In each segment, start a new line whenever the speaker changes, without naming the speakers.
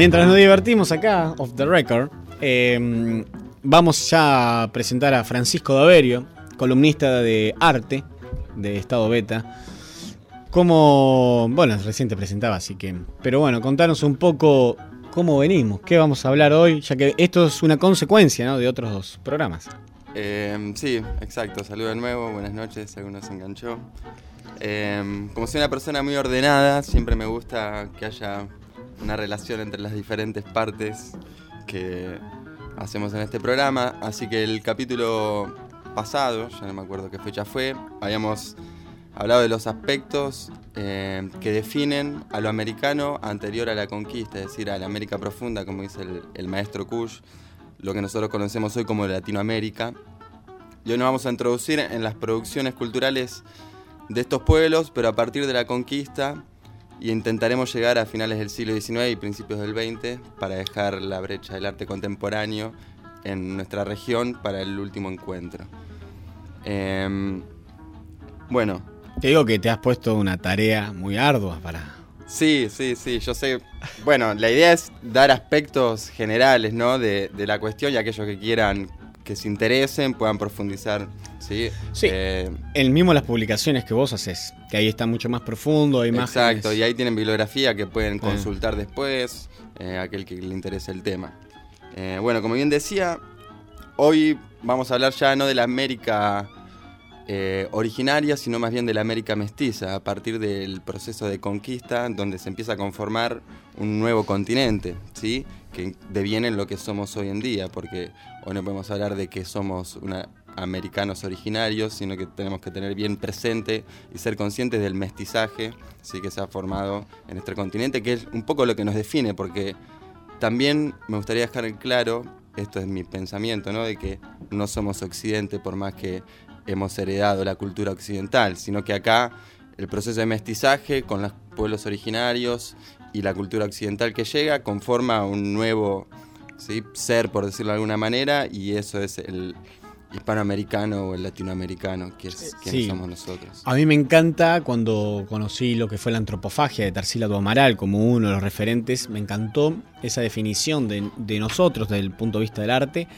Mientras nos divertimos acá, off the record, eh, vamos ya a presentar a Francisco Daverio, columnista de arte de Estado Beta. Como, bueno, recién te presentaba, así que. Pero bueno, contanos un poco cómo venimos, qué vamos a hablar hoy, ya que esto es una consecuencia de otros dos programas.
Eh, sí, exacto. Saludo de nuevo, buenas noches, algunos se enganchó. Eh, como soy una persona muy ordenada, siempre me gusta que haya una relación entre las diferentes partes que hacemos en este programa. Así que el capítulo pasado, ya no me acuerdo qué fecha fue, habíamos hablado de los aspectos eh, que definen a lo americano anterior a la conquista, es decir, a la América profunda, como dice el, el maestro Kush, lo que nosotros conocemos hoy como Latinoamérica. Y hoy nos vamos a introducir en las producciones culturales de estos pueblos, pero a partir de la conquista, y intentaremos llegar a finales del siglo XIX y principios del XX para dejar la brecha del arte contemporáneo en nuestra región para el último encuentro. Eh, bueno,
te digo que te has puesto una tarea muy ardua para...
Sí, sí, sí, yo sé. Bueno, la idea es dar aspectos generales, ¿no? De, de la cuestión y aquellos que quieran, que se interesen, puedan profundizar, ¿sí?
Sí, eh, el mismo las publicaciones que vos haces, que ahí está mucho más profundo, hay más...
Exacto, y ahí tienen bibliografía que pueden consultar después, eh, aquel que le interese el tema. Eh, bueno, como bien decía, hoy vamos a hablar ya no de la América eh, originaria, sino más bien de la América mestiza, a partir del proceso de conquista, donde se empieza a conformar un nuevo continente, ¿sí? Que deviene en lo que somos hoy en día, porque hoy no podemos hablar de que somos una, americanos originarios, sino que tenemos que tener bien presente y ser conscientes del mestizaje ¿sí? que se ha formado en nuestro continente, que es un poco lo que nos define, porque también me gustaría dejar en claro, esto es mi pensamiento, ¿no? de que no somos occidente por más que hemos heredado la cultura occidental, sino que acá el proceso de mestizaje con los pueblos originarios y la cultura occidental que llega conforma un nuevo ser, por decirlo de alguna manera, y eso es el hispanoamericano o el latinoamericano, que, es, somos nosotros.
A mí me encanta cuando conocí lo que fue la antropofagia de Tarsila Amaral como uno de los referentes, me encantó esa definición de, de nosotros desde el punto de vista del arte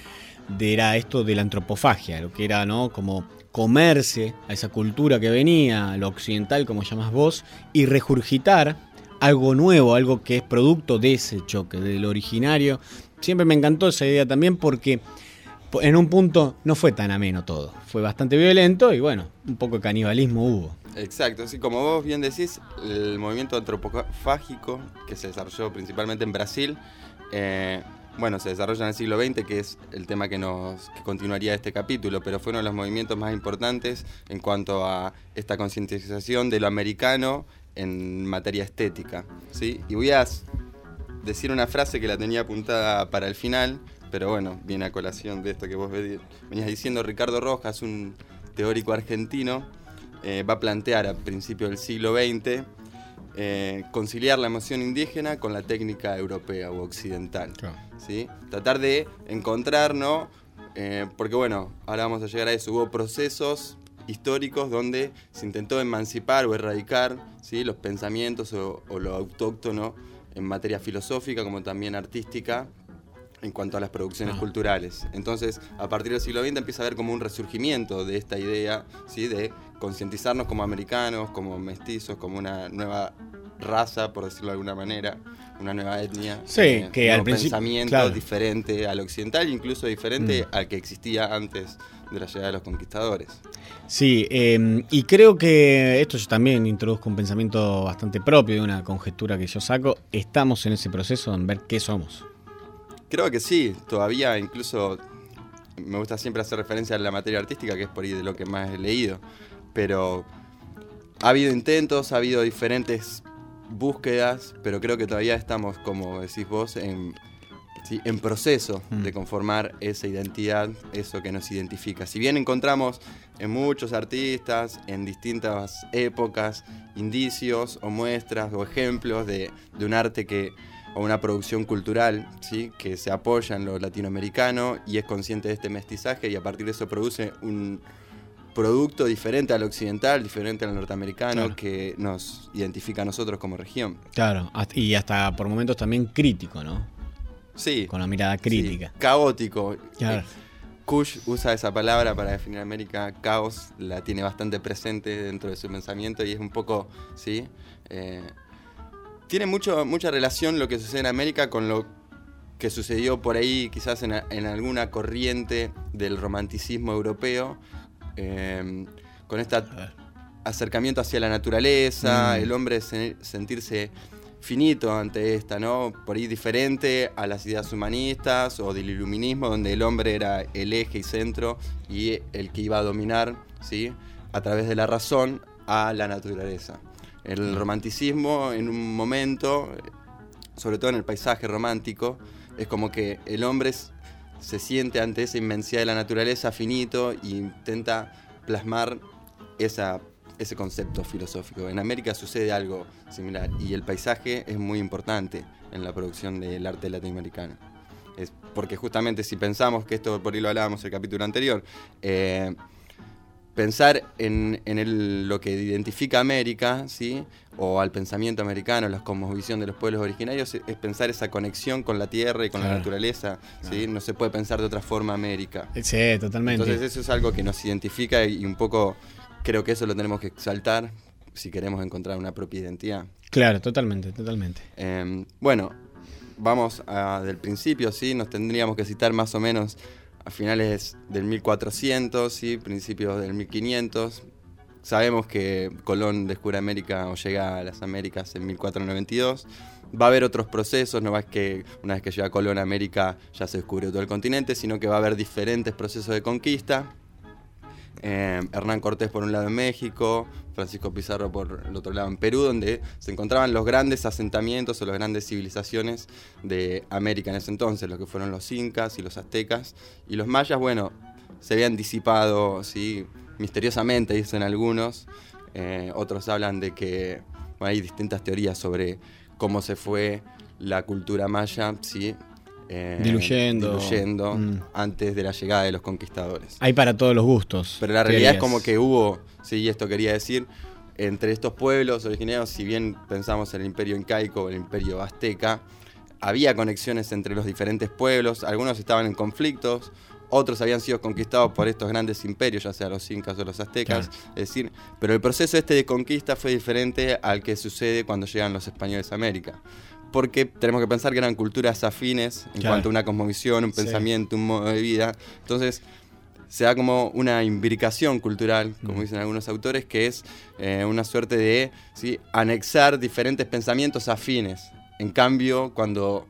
de, era esto de la antropofagia, lo que era ¿no? como comerse a esa cultura que venía, lo occidental como llamas vos, y regurgitar algo nuevo, algo que es producto de ese choque, del originario. Siempre me encantó esa idea también porque en un punto no fue tan ameno todo, fue bastante violento y bueno, un poco de canibalismo hubo.
Exacto, así como vos bien decís, el movimiento antropofágico que se desarrolló principalmente en Brasil, eh, bueno, se desarrolla en el siglo XX, que es el tema que nos continuaría este capítulo, pero fue uno de los movimientos más importantes en cuanto a esta concientización de lo americano en materia estética. ¿sí? Y voy a decir una frase que la tenía apuntada para el final, pero bueno, viene a colación de esto que vos venías diciendo. Ricardo Rojas, un teórico argentino, eh, va a plantear a principios del siglo XX eh, conciliar la emoción indígena con la técnica europea o occidental. ¿sí? Tratar de encontrar, ¿no? Eh, porque bueno, ahora vamos a llegar a eso, hubo procesos históricos donde se intentó emancipar o erradicar ¿sí? los pensamientos o, lo autóctono en materia filosófica como también artística en cuanto a las producciones ah. culturales. Entonces, a partir del siglo XX empieza a haber como un resurgimiento de esta idea, ¿sí? de concientizarnos como americanos, como mestizos, como una nueva raza, por decirlo de alguna manera, una nueva etnia.
Sí, eh, que al principio.
pensamiento diferente al occidental, incluso diferente mm. al que existía antes de la llegada de los conquistadores.
Sí, em, y creo que esto yo también introduzco un pensamiento bastante propio de una conjetura que yo saco. Estamos en ese proceso en ver qué somos.
Creo que sí, todavía incluso me gusta siempre hacer referencia a la materia artística, que es por ahí de lo que más he leído, pero ha habido intentos, ha habido diferentes búsquedas, pero creo que todavía estamos, como decís vos, en, en proceso de mm. conformar esa identidad, eso que nos identifica. Si bien encontramos en muchos artistas, en distintas épocas, indicios o muestras o ejemplos de, de un arte que o una producción cultural ¿sí? que se apoya en lo latinoamericano y es consciente de este mestizaje y a partir de eso produce un, producto diferente al occidental, diferente al norteamericano, que nos identifica a nosotros como región.
Claro, y hasta por momentos también crítico, ¿no?
Sí.
Con la mirada crítica.
caótico. Claro. Kush usa esa palabra para definir América, caos, la tiene bastante presente dentro de su pensamiento y es un poco, ¿sí? Eh, tiene mucho, mucha relación lo que sucede en América con lo que sucedió por ahí quizás en, alguna corriente del romanticismo europeo, eh, con este acercamiento hacia la naturaleza, mm. el hombre sentirse finito ante esta, ¿no? Por ahí diferente a las ideas humanistas o del iluminismo, donde el hombre era el eje y centro y el que iba a dominar, ¿sí? A través de la razón a la naturaleza. El romanticismo en un momento, sobre todo en el paisaje romántico, es como que el hombre se siente ante esa inmensidad de la naturaleza finito e intenta plasmar esa ese concepto filosófico. En América sucede algo similar y el paisaje es muy importante en la producción del arte latinoamericano. Es porque justamente si pensamos que esto, por ahí lo hablábamos en el capítulo anterior, eh, pensar en, lo que identifica América, ¿sí? o al pensamiento americano, la cosmovisión de los pueblos originarios, es pensar esa conexión con la tierra y con la naturaleza. ¿sí? No se puede pensar de otra forma América.
Sí, totalmente.
Entonces eso es algo que nos identifica y un poco creo que eso lo tenemos que exaltar si queremos encontrar una propia identidad.
Claro, totalmente, totalmente.
Em, bueno, vamos del principio, ¿sí? Nos tendríamos que citar más o menos a finales del 1400, ¿sí? Principios del 1500. Sabemos que Colón descubre América o llega a las Américas en 1492. Va a haber otros procesos, no es que una vez que llega Colón a América ya se descubrió todo el continente, sino que va a haber diferentes procesos de conquista eh, Hernán Cortés por un lado en México, Francisco Pizarro por el otro lado en Perú, donde se encontraban los grandes asentamientos o las grandes civilizaciones de América en ese entonces, lo que fueron los incas y los aztecas. Y los mayas, bueno, se habían disipado, ¿sí? misteriosamente, dicen algunos. Eh, otros hablan de que hay distintas teorías sobre cómo se fue la cultura maya, ¿sí?
Eh, diluyendo,
mm. antes de la llegada de los conquistadores.
Hay para todos los gustos.
Pero la realidad es como que hubo, sí, esto quería decir, entre estos pueblos originarios, si bien pensamos en el imperio incaico o el imperio azteca, había conexiones entre los diferentes pueblos, algunos estaban en conflictos, otros habían sido conquistados por estos grandes imperios, ya sea los incas o los aztecas, es decir, pero el proceso este de conquista fue diferente al que sucede cuando llegan los españoles a América porque tenemos que pensar que eran culturas afines en cuanto a una cosmovisión, un pensamiento, un modo de vida. Entonces, se da como una imbricación cultural, como dicen algunos autores, que es eh, una suerte de ¿sí? anexar diferentes pensamientos afines. En cambio, cuando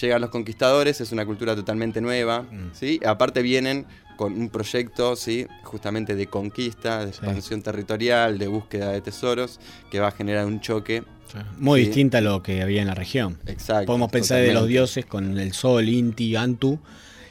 llegan los conquistadores es una cultura totalmente nueva, mm. ¿sí? aparte vienen con un proyecto ¿sí? justamente de conquista, de expansión territorial, de búsqueda de tesoros, que va a generar un choque
muy distinta a lo que había en la región.
Exacto.
Podemos pensar de los dioses con el sol, Inti, Antu.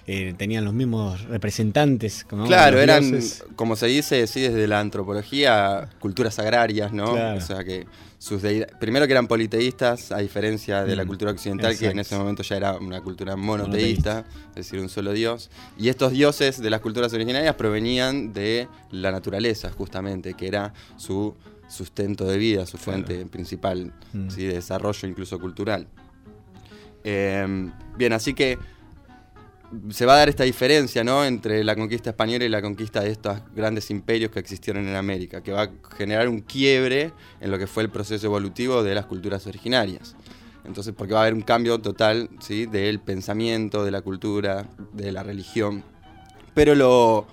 Eh, tenían los mismos representantes.
Claro, eran, como se dice, sí, desde la antropología, culturas agrarias, ¿no? O sea que sus primero que eran politeístas, a diferencia de la mm, cultura occidental, que en ese momento ya era una cultura monoteísta, es decir, un solo dios. Y estos dioses de las culturas originarias provenían de la naturaleza, justamente, que era su sustento de vida, su fuente principal mm. de desarrollo incluso cultural. Em, bien, así que se va a dar esta diferencia ¿no? entre la conquista española y la conquista de estos grandes imperios que existieron en América, que va a generar un quiebre en lo que fue el proceso evolutivo de las culturas originarias. Entonces, porque va a haber un cambio total ¿sí? del pensamiento, de la cultura, de la religión. Pero lo,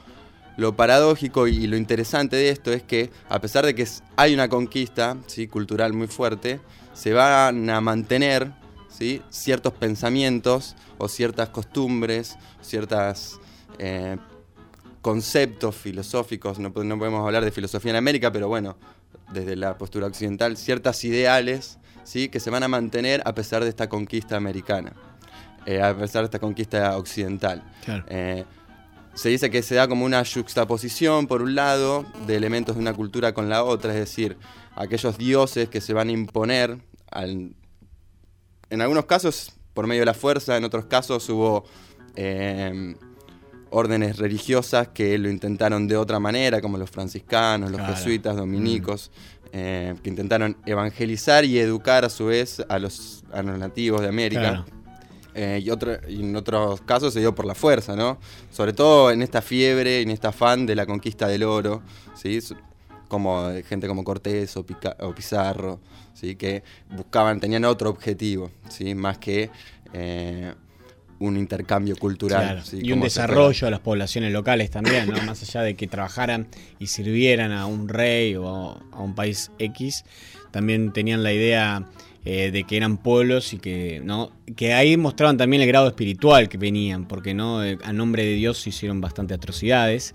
lo paradójico y lo interesante de esto es que, a pesar de que hay una conquista ¿sí? cultural muy fuerte, se van a mantener ¿sí? ciertos pensamientos o ciertas costumbres, ciertos eh, conceptos filosóficos, no, podemos hablar de filosofía en América, pero bueno, desde la postura occidental, ciertas ideales ¿sí? que se van a mantener a pesar de esta conquista americana, eh, a pesar de esta conquista occidental. Eh, se dice que se da como una juxtaposición, por un lado, de elementos de una cultura con la otra, es decir, aquellos dioses que se van a imponer, en algunos casos por medio de la fuerza, en otros casos hubo em, órdenes religiosas que lo intentaron de otra manera, como los franciscanos, los
Claro.
jesuitas, dominicos, eh, que intentaron evangelizar y educar a su vez a los, a los nativos de América.
Claro.
Eh, y, otro- y en otros casos se dio por la fuerza, ¿no? Sobre todo en esta fiebre y en este afán de la conquista del oro, ¿sí? Como eh, gente como Cortés o, Pica- o Pizarro, ¿sí? Que buscaban, tenían otro objetivo, ¿sí? Más que eh, un intercambio cultural.
Claro,
¿sí?
Y un desarrollo de las poblaciones locales también, ¿no? Más allá de que trabajaran y sirvieran a un rey o a un país X, también tenían la idea eh, de que eran pueblos y que, ¿no? Que ahí mostraban también el grado espiritual que venían, porque no Eh, a nombre de Dios se hicieron bastante atrocidades,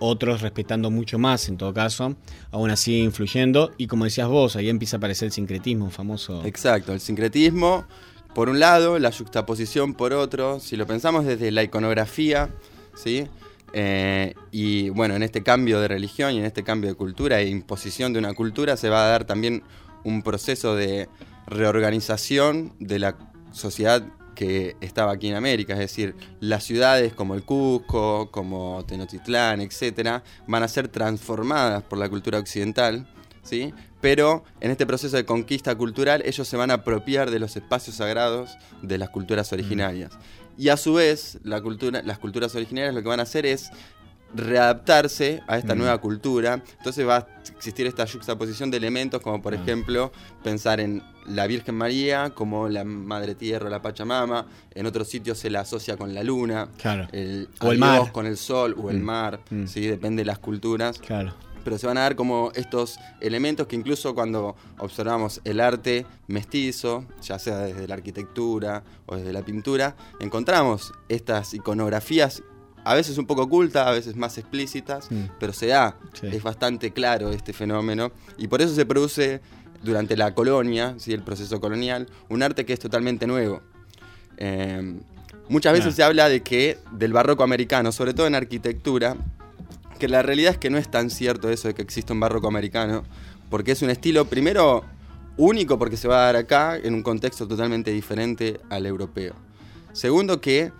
otros respetando mucho más en todo caso, aún así influyendo, y como decías vos, ahí empieza a aparecer el sincretismo famoso.
Exacto, el sincretismo, por un lado, la yuxtaposición por otro, si lo pensamos desde la iconografía, ¿sí? Eh, y bueno, en este cambio de religión y en este cambio de cultura e imposición de una cultura se va a dar también un proceso de reorganización de la sociedad que estaba aquí en América, es decir, las ciudades como el Cusco, como Tenochtitlán, etcétera, van a ser transformadas por la cultura occidental, ¿sí? Pero en este proceso de conquista cultural ellos se van a apropiar de los espacios sagrados de las culturas originarias. Y a su vez, la cultura, las culturas originarias lo que van a hacer es readaptarse a esta
Mm.
nueva cultura. Entonces va a existir esta juxtaposición de elementos como por
Ah.
ejemplo pensar en la Virgen María como la Madre Tierra, la Pachamama. En otros sitios se la asocia con la luna.
Claro.
El,
O el mar.
con el sol o el
Mm.
mar,
Mm.
¿sí? depende de las culturas
Claro.
pero se van a dar como estos elementos que incluso cuando observamos el arte mestizo, ya sea desde la arquitectura o desde la pintura, encontramos estas iconografías a veces un poco ocultas, a veces más explícitas,
Mm.
pero se da,
Sí.
es bastante claro este fenómeno y por eso se produce durante la colonia, ¿sí? el proceso colonial, un arte que es totalmente nuevo. Eh, muchas veces
Claro.
se habla de que del barroco americano, sobre todo en arquitectura, que la realidad es que no es tan cierto eso de que existe un barroco americano, porque es un estilo, primero, único porque se va a dar acá en un contexto totalmente diferente al europeo. Segundo, que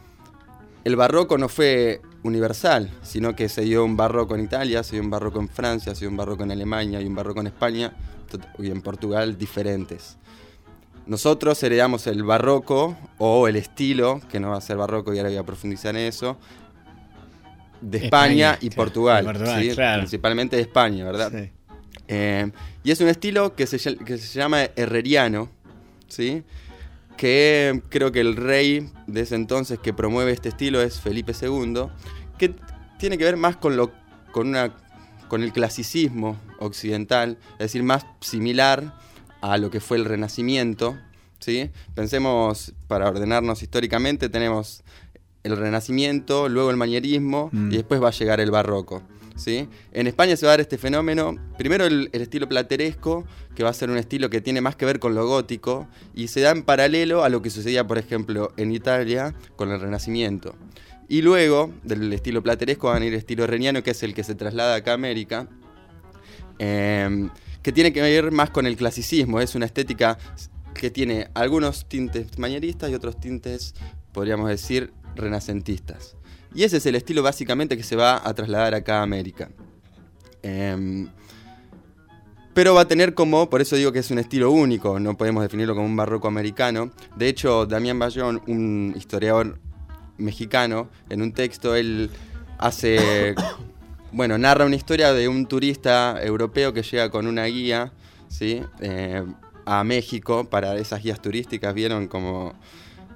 el barroco no fue universal, sino que se dio un barroco en Italia, se dio un barroco en Francia, se dio un barroco en Alemania y un barroco en España y en Portugal diferentes. Nosotros heredamos el barroco o el estilo, que no va a ser barroco y ahora voy a profundizar en eso, de España,
España,
y Portugal,
de Portugal,
¿sí?
claro.
principalmente de España, ¿verdad?
Sí.
Eh, y es un estilo que se, que se llama herreriano, ¿sí? Que creo que el rey de ese entonces que promueve este estilo es Felipe II, que tiene que ver más con, lo, con, una, con el clasicismo occidental, es decir, más similar a lo que fue el Renacimiento, ¿sí? Pensemos, para ordenarnos históricamente, tenemos el Renacimiento, luego el manierismo
Mm.
y después va a llegar el Barroco. En España se va a dar este fenómeno, primero el, estilo plateresco, que va a ser un estilo que tiene más que ver con lo gótico, y se da en paralelo a lo que sucedía, por ejemplo, en Italia con el Renacimiento. Y luego del estilo plateresco va a venir el estilo reniano, que es el que se traslada acá a América, eh, que tiene que ver más con el clasicismo, es una estética que tiene algunos tintes manieristas y otros tintes, podríamos decir, renacentistas. Y ese es el estilo básicamente que se va a trasladar acá a América. Em, pero va a tener como, por eso digo que es un estilo único, no podemos definirlo como un barroco americano. De hecho, Damián Bayón, un historiador mexicano, en un texto él hace, bueno, narra una historia de un turista europeo que llega con una guía, ¿sí? Eh, a México para esas guías turísticas, vieron como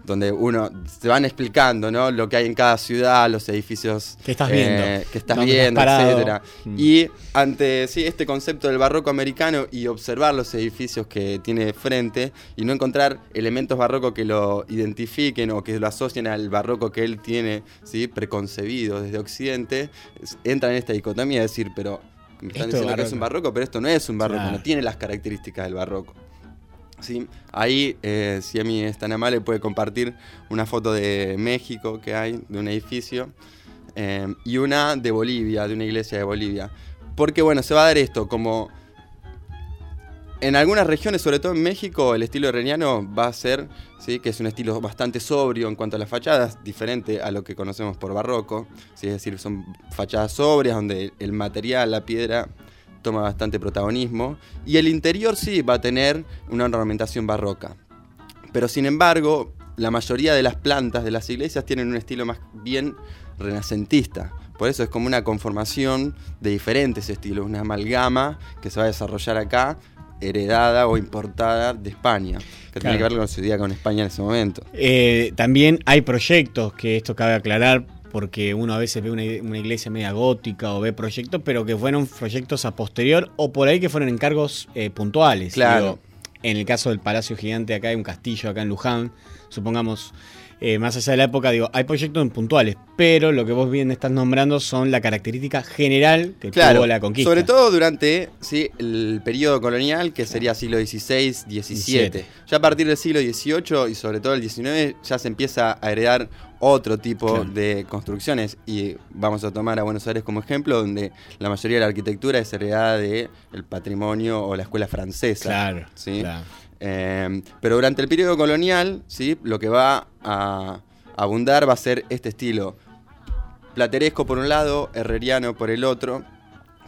donde uno se van explicando, ¿no? Lo que hay en cada ciudad, los edificios
¿Qué estás
eh,
viendo?
que estás
¿Dónde
viendo, etcétera.
Mm.
Y ante sí, este concepto del barroco americano y observar los edificios que tiene de frente y no encontrar elementos barrocos que lo identifiquen o que lo asocien al barroco que él tiene ¿sí? preconcebido desde Occidente, entra en esta dicotomía de decir, pero me están
Esto
diciendo que es un
barroco.
barroco, pero esto no es un barroco,
Claro.
no tiene las características del barroco. ¿Sí? Ahí, eh, si a mí es tan amable, puede compartir una foto de México que hay, de un edificio, eh, y una de Bolivia, de una iglesia de Bolivia. Porque, bueno, se va a dar esto, como en algunas regiones, sobre todo en México, el estilo herreriano va a ser, ¿sí? que es un estilo bastante sobrio en cuanto a las fachadas, diferente a lo que conocemos por barroco, ¿sí? es decir, son fachadas sobrias donde el material, la piedra, toma bastante protagonismo, y el interior sí va a tener una ornamentación barroca. Pero sin embargo, la mayoría de las plantas de las iglesias tienen un estilo más bien renacentista. Por eso es como una conformación de diferentes estilos, una amalgama que se va a desarrollar acá, heredada o importada de España, que tiene que ver con su idea con España en ese momento.
Eh, también hay proyectos, que esto cabe aclarar, porque uno a veces ve una, iglesia media gótica o ve proyectos, pero que fueron proyectos a posterior o por ahí que fueron encargos eh, puntuales.
Claro.
en el caso del Palacio Gigante, acá hay un castillo, acá en Luján, supongamos eh, más allá de la época, digo, hay proyectos puntuales, pero lo que vos bien estás nombrando son la característica general que tuvo la conquista.
Sobre todo durante ¿sí? el periodo colonial, que sería siglo XVI, XVII. Ya a partir del siglo XVIII y sobre todo el XIX ya se empieza a heredar otro tipo de construcciones y vamos a tomar a Buenos Aires como ejemplo donde la mayoría de la arquitectura es heredada del el patrimonio o la escuela francesa.
Claro, ¿sí? claro.
Em, pero durante el periodo colonial, ¿sí? lo que va a abundar va a ser este estilo plateresco por un lado, herreriano por el otro,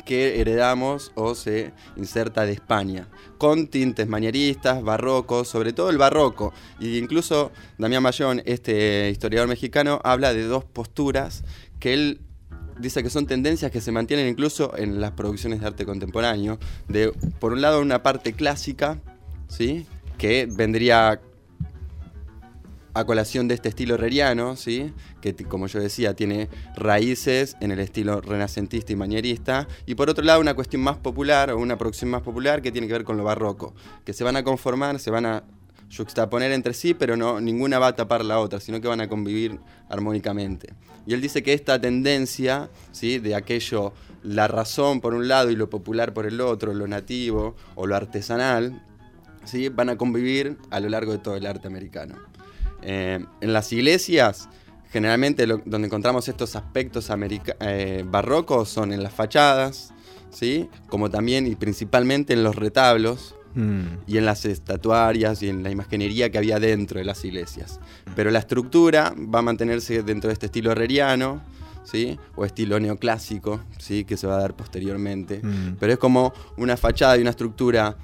que heredamos o se inserta de España, con tintes manieristas, barrocos, sobre todo el barroco. Y incluso Damián Mayón, este historiador mexicano, habla de dos posturas que él dice que son tendencias que se mantienen incluso en las producciones de arte contemporáneo. De, por un lado, una parte clásica, ¿sí? que vendría a colación de este estilo herreriano, ¿sí? que como yo decía tiene raíces en el estilo renacentista y manierista, y por otro lado una cuestión más popular o una producción más popular que tiene que ver con lo barroco, que se van a conformar, se van a juxtaponer entre sí, pero no ninguna va a tapar la otra, sino que van a convivir armónicamente. Y él dice que esta tendencia, ¿sí? de aquello, la razón por un lado y lo popular por el otro, lo nativo o lo artesanal, ¿sí? van a convivir a lo largo de todo el arte americano. Eh, en las iglesias, generalmente donde encontramos estos aspectos eh, barrocos son en las fachadas, ¿sí? como también y principalmente en los retablos, mm. y en las estatuarias y en la imaginería que había dentro de las iglesias. Pero la estructura va a mantenerse dentro de este estilo herreriano, ¿sí? o estilo neoclásico, ¿sí? que se va a dar posteriormente. Mm. Pero es como una fachada y una estructura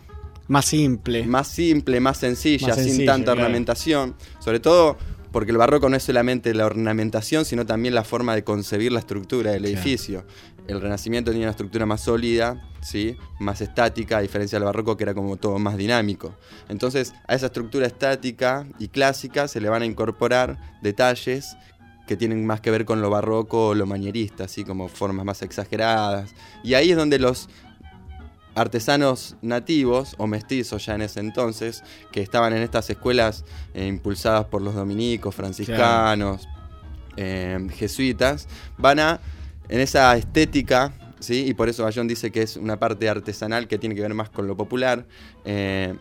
más simple.
Más simple, más sencilla, sin tanta ornamentación. Sobre todo porque el barroco no es solamente la ornamentación, sino también la forma de concebir la estructura del edificio. El Renacimiento tenía una estructura más sólida, ¿sí? más estática, a diferencia del barroco que era como todo más dinámico. Entonces, a esa estructura estática y clásica se le van a incorporar detalles que tienen más que ver con lo barroco o lo manierista, así como formas más exageradas. Y ahí es donde los artesanos nativos o mestizos ya en ese entonces, que estaban en estas escuelas eh, impulsadas por los dominicos, franciscanos, eh, jesuitas, van a, en esa estética, ¿sí? y por eso Bayón dice que es una parte artesanal que tiene que ver más con lo popular, eh,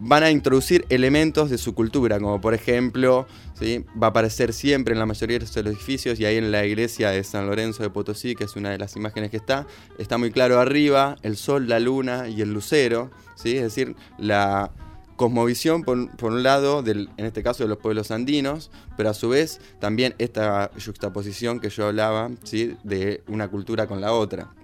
van a introducir elementos de su cultura, como por ejemplo, va a aparecer siempre en la mayoría de los edificios y ahí en la iglesia de San Lorenzo de Potosí, que es una de las imágenes que está, está muy claro arriba el sol, la luna y el lucero, ¿sí? es decir, la cosmovisión por, un lado, del, en este caso de los pueblos andinos, pero a su vez también esta juxtaposición que yo hablaba ¿sí? de una cultura con la otra.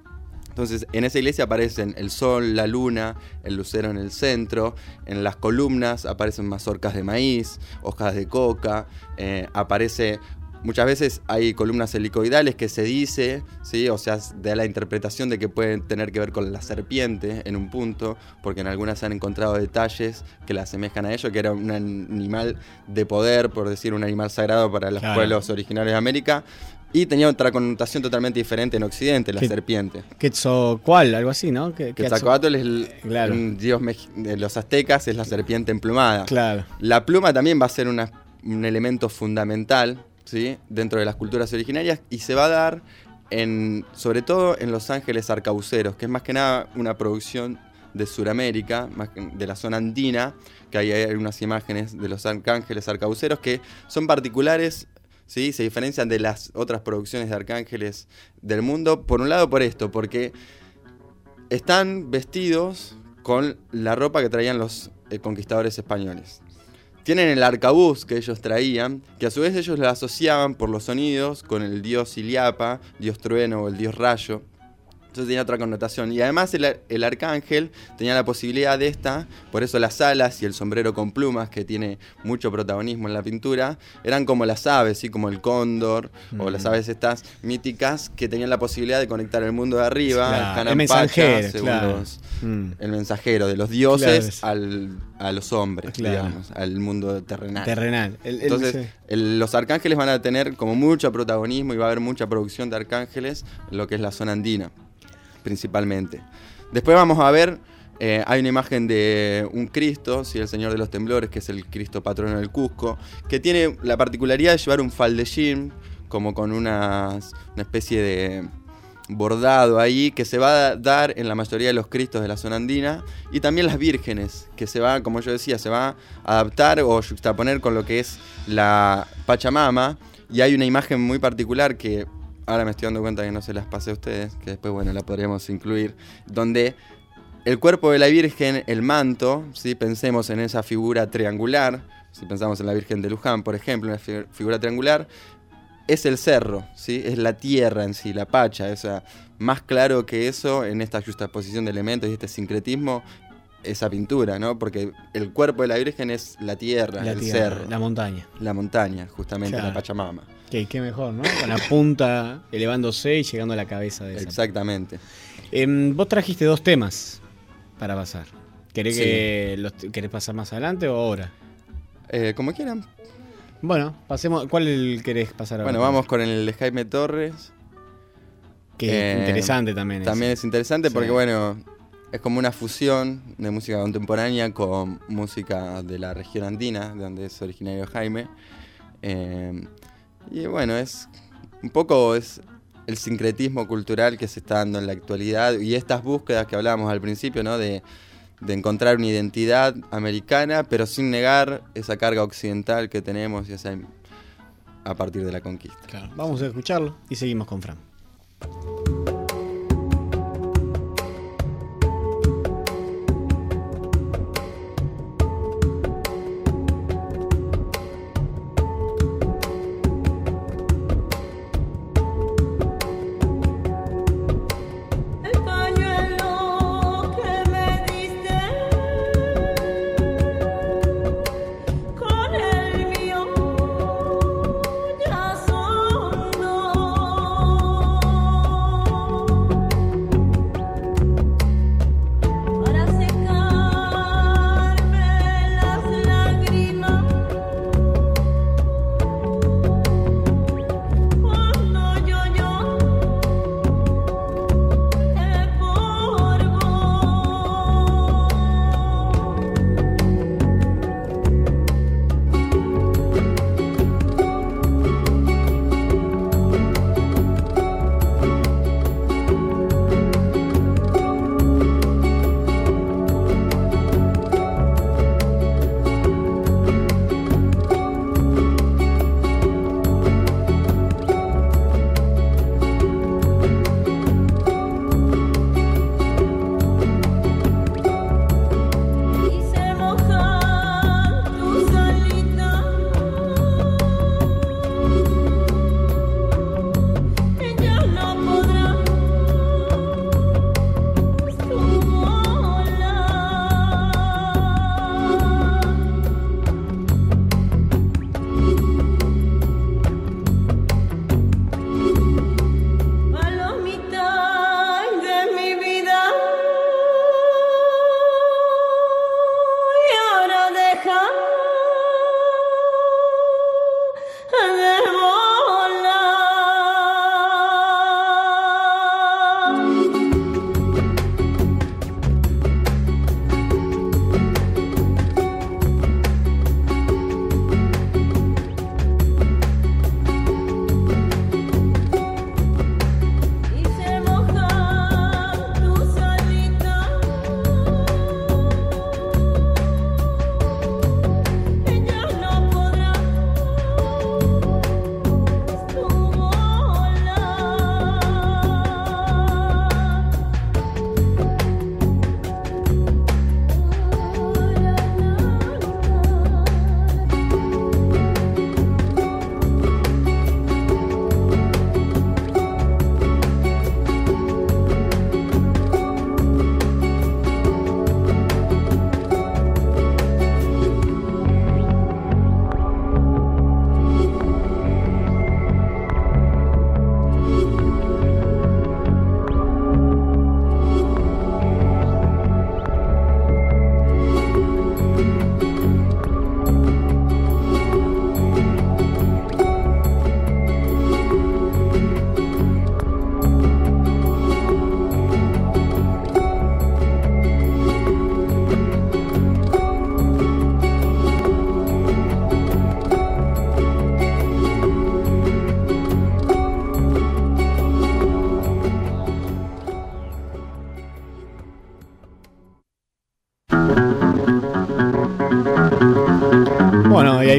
Entonces, en esa iglesia aparecen el sol, la luna, el lucero en el centro, en las columnas aparecen mazorcas de maíz, hojas de coca, eh, aparece Muchas veces hay columnas helicoidales que se dice, ¿sí? o sea, da la interpretación de que pueden tener que ver con la serpiente en un punto, porque en algunas se han encontrado detalles que la asemejan a ello, que era un animal de poder, por decir, un animal sagrado para los pueblos originarios de América, y tenía otra connotación totalmente diferente en Occidente, la serpiente.
¿Cuál? algo así, ¿no?
Quetzalcoatl es el dios de los aztecas, es la serpiente emplumada.
Claro.
La pluma también va a ser un elemento fundamental ¿sí? dentro de las culturas originarias y se va a dar en, sobre todo en Los Ángeles Arcauceros, que es más que nada una producción de Sudamérica, de la zona andina, que hay, hay unas imágenes de los arcángeles arcauceros que son particulares ¿sí? se diferencian de las otras producciones de arcángeles del mundo, por un lado por esto, porque están vestidos con la ropa que traían los eh, conquistadores españoles. Tienen el arcabuz que ellos traían, que a su vez ellos lo asociaban por los sonidos con el dios Iliapa, dios trueno o el dios rayo. Entonces tenía otra connotación. Y además el, arcángel tenía la posibilidad de esta, por eso las alas y el sombrero con plumas, que tiene mucho protagonismo en la pintura, eran como las aves, ¿sí? como el cóndor, o las mm. aves estas míticas, que tenían la posibilidad de conectar el mundo de arriba,
el, mensajero,
mm. el mensajero de los dioses al, a los hombres, digamos, al mundo terrenal.
Terrenal.
Entonces, los arcángeles van a tener como mucho protagonismo y va a haber mucha producción de arcángeles en lo que es la zona andina principalmente. Después vamos a ver, eh, hay una imagen de un Cristo, ¿sí? el Señor de los Temblores, que es el Cristo patrono del Cusco, que tiene la particularidad de llevar un faldellín, como con una, una especie de bordado ahí que se va a dar en la mayoría de los cristos de la zona andina y también las vírgenes que se va, como yo decía, se va a adaptar o juxtaponer con lo que es la Pachamama y hay una imagen muy particular que ahora me estoy dando cuenta que no se las pasé a ustedes, que después, bueno, la podríamos incluir, donde el cuerpo de la Virgen, el manto, si pensemos en esa figura triangular, si pensamos en la Virgen de Luján, por ejemplo, una figura triangular, es el cerro, ¿sí? es la tierra en sí, la pacha. O más claro que eso en esta justaposición de elementos y este sincretismo, esa pintura, ¿no? Porque el cuerpo de la Virgen es la tierra, el cerro.
La montaña.
La montaña, justamente, la Pachamama.
Que qué mejor, ¿no? Con la punta elevándose y llegando a la cabeza de esa.
Exactamente.
Em, vos trajiste dos temas para pasar. ¿Querés, que los, ¿Querés pasar más adelante o ahora?
Eh, como quieran.
Bueno, pasemos. ¿Cuál querés pasar
ahora? Bueno, vamos con el de Jaime Torres.
Que es eh, interesante también.
También es interesante porque, bueno, es como una fusión de música contemporánea con música de la región andina, de donde es originario Jaime. Eh, y bueno, es un poco es el sincretismo cultural que se está dando en la actualidad y estas búsquedas que hablábamos al principio, ¿no? De, encontrar una identidad americana, pero sin negar esa carga occidental que tenemos y a partir de la conquista.
Claro. Vamos a escucharlo y seguimos con Fran.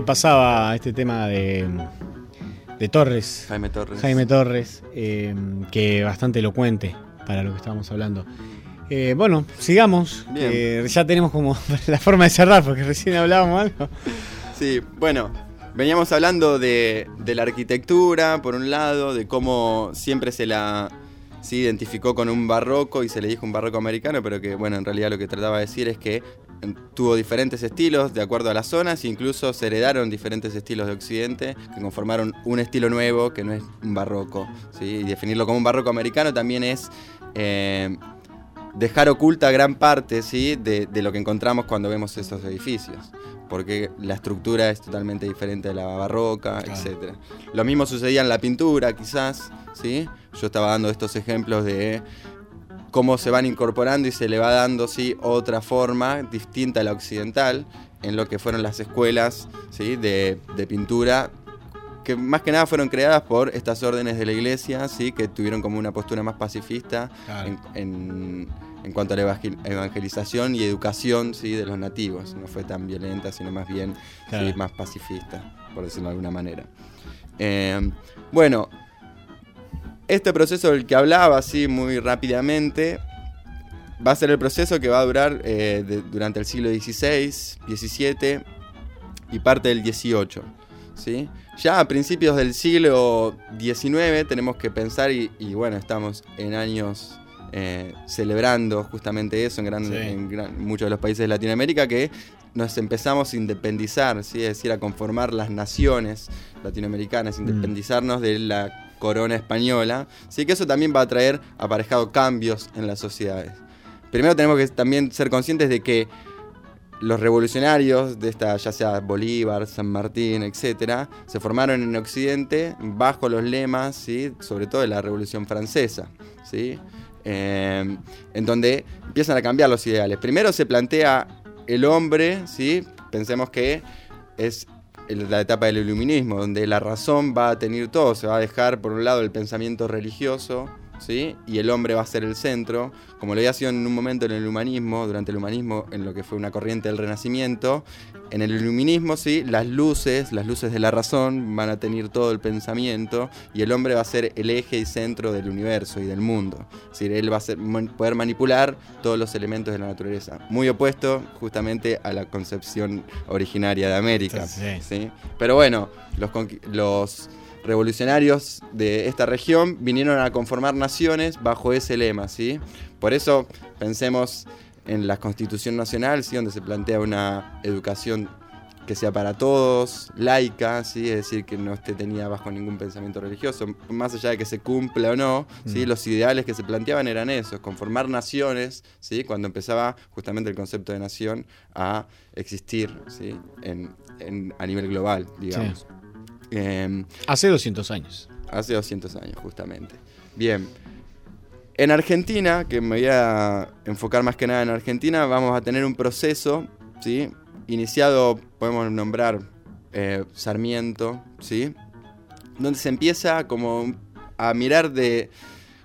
Pasaba este tema de, de Torres.
Jaime Torres.
Jaime Torres, eh, que bastante elocuente para lo que estábamos hablando. Eh, bueno, sigamos. Eh, ya tenemos como la forma de cerrar, porque recién hablábamos algo.
Sí, bueno, veníamos hablando de, de la arquitectura, por un lado, de cómo siempre se la se identificó con un barroco y se le dijo un barroco americano, pero que, bueno, en realidad lo que trataba de decir es que tuvo diferentes estilos de acuerdo a las zonas, incluso se heredaron diferentes estilos de Occidente que conformaron un estilo nuevo que no es un barroco. ¿sí? Y definirlo como un barroco americano también es eh, dejar oculta gran parte ¿sí? de, de lo que encontramos cuando vemos esos edificios. Porque la estructura es totalmente diferente de la barroca,
Claro.
etc. Lo mismo sucedía en la pintura, quizás. ¿sí? Yo estaba dando estos ejemplos de cómo se van incorporando y se le va dando ¿sí? otra forma distinta a la occidental en lo que fueron las escuelas ¿sí? de, de pintura que más que nada fueron creadas por estas órdenes de la iglesia, ¿sí? que tuvieron como una postura más pacifista
Claro.
en, en- en cuanto a la evangel- evangelización y educación ¿sí? de los nativos. No fue tan violenta, sino más bien ¿sí?
Claro.
más pacifista, por decirlo de alguna manera. Eh, bueno, este proceso del que hablaba así muy rápidamente va a ser el proceso que va a durar eh, de- durante el siglo XVI, XVII y parte del XVIII. ¿sí? Ya a principios del siglo XIX tenemos que pensar, y, y bueno, estamos en años eh, celebrando justamente eso en, gran,
Sí.
en gran- muchos de los países de Latinoamérica, que nos empezamos a independizar, ¿sí? es decir, a conformar las naciones latinoamericanas,
Mm.
independizarnos de la corona española, sí que eso también va a traer aparejado cambios en las sociedades. Primero tenemos que también ser conscientes de que los revolucionarios de esta, ya sea Bolívar, San Martín, etcétera, se formaron en Occidente bajo los lemas, ¿sí? sobre todo de la Revolución Francesa, ¿sí? Eh, en donde empiezan a cambiar los ideales. Primero se plantea el hombre, ¿sí? pensemos que es la etapa del iluminismo, donde la razón va a tener todo, se va a dejar por un lado el pensamiento religioso, ¿sí? y el hombre va a ser el centro, como lo había sido en un momento en el humanismo, durante el humanismo, en lo que fue una corriente del renacimiento. En el iluminismo, sí, las luces, las luces de la razón van a tener todo el pensamiento y el hombre va a ser el eje y centro del universo y del mundo. Es decir, él va a ser- poder manipular todos los elementos de la naturaleza. Muy opuesto justamente a la concepción originaria de América.
Sí.
¿sí? Pero bueno, los revolucionarios de esta región vinieron a conformar naciones bajo ese lema, ¿sí? Por eso pensemos en la Constitución Nacional, ¿sí? donde se plantea una educación que sea para todos, laica, ¿sí? es decir, que no esté tenida bajo ningún pensamiento religioso, más allá de que se cumpla o no, ¿sí?
Mm.
los ideales que se planteaban eran esos, conformar naciones, ¿sí? cuando empezaba justamente el concepto de nación a existir ¿sí? en, en- a nivel global, digamos. Em,
Hace 200 años.
Hace 200 años, justamente. Bien. En Argentina, que me voy a enfocar más que nada en Argentina, vamos a tener un proceso, ¿sí? Iniciado, podemos nombrar eh, Sarmiento, ¿sí? Donde se empieza como a mirar de,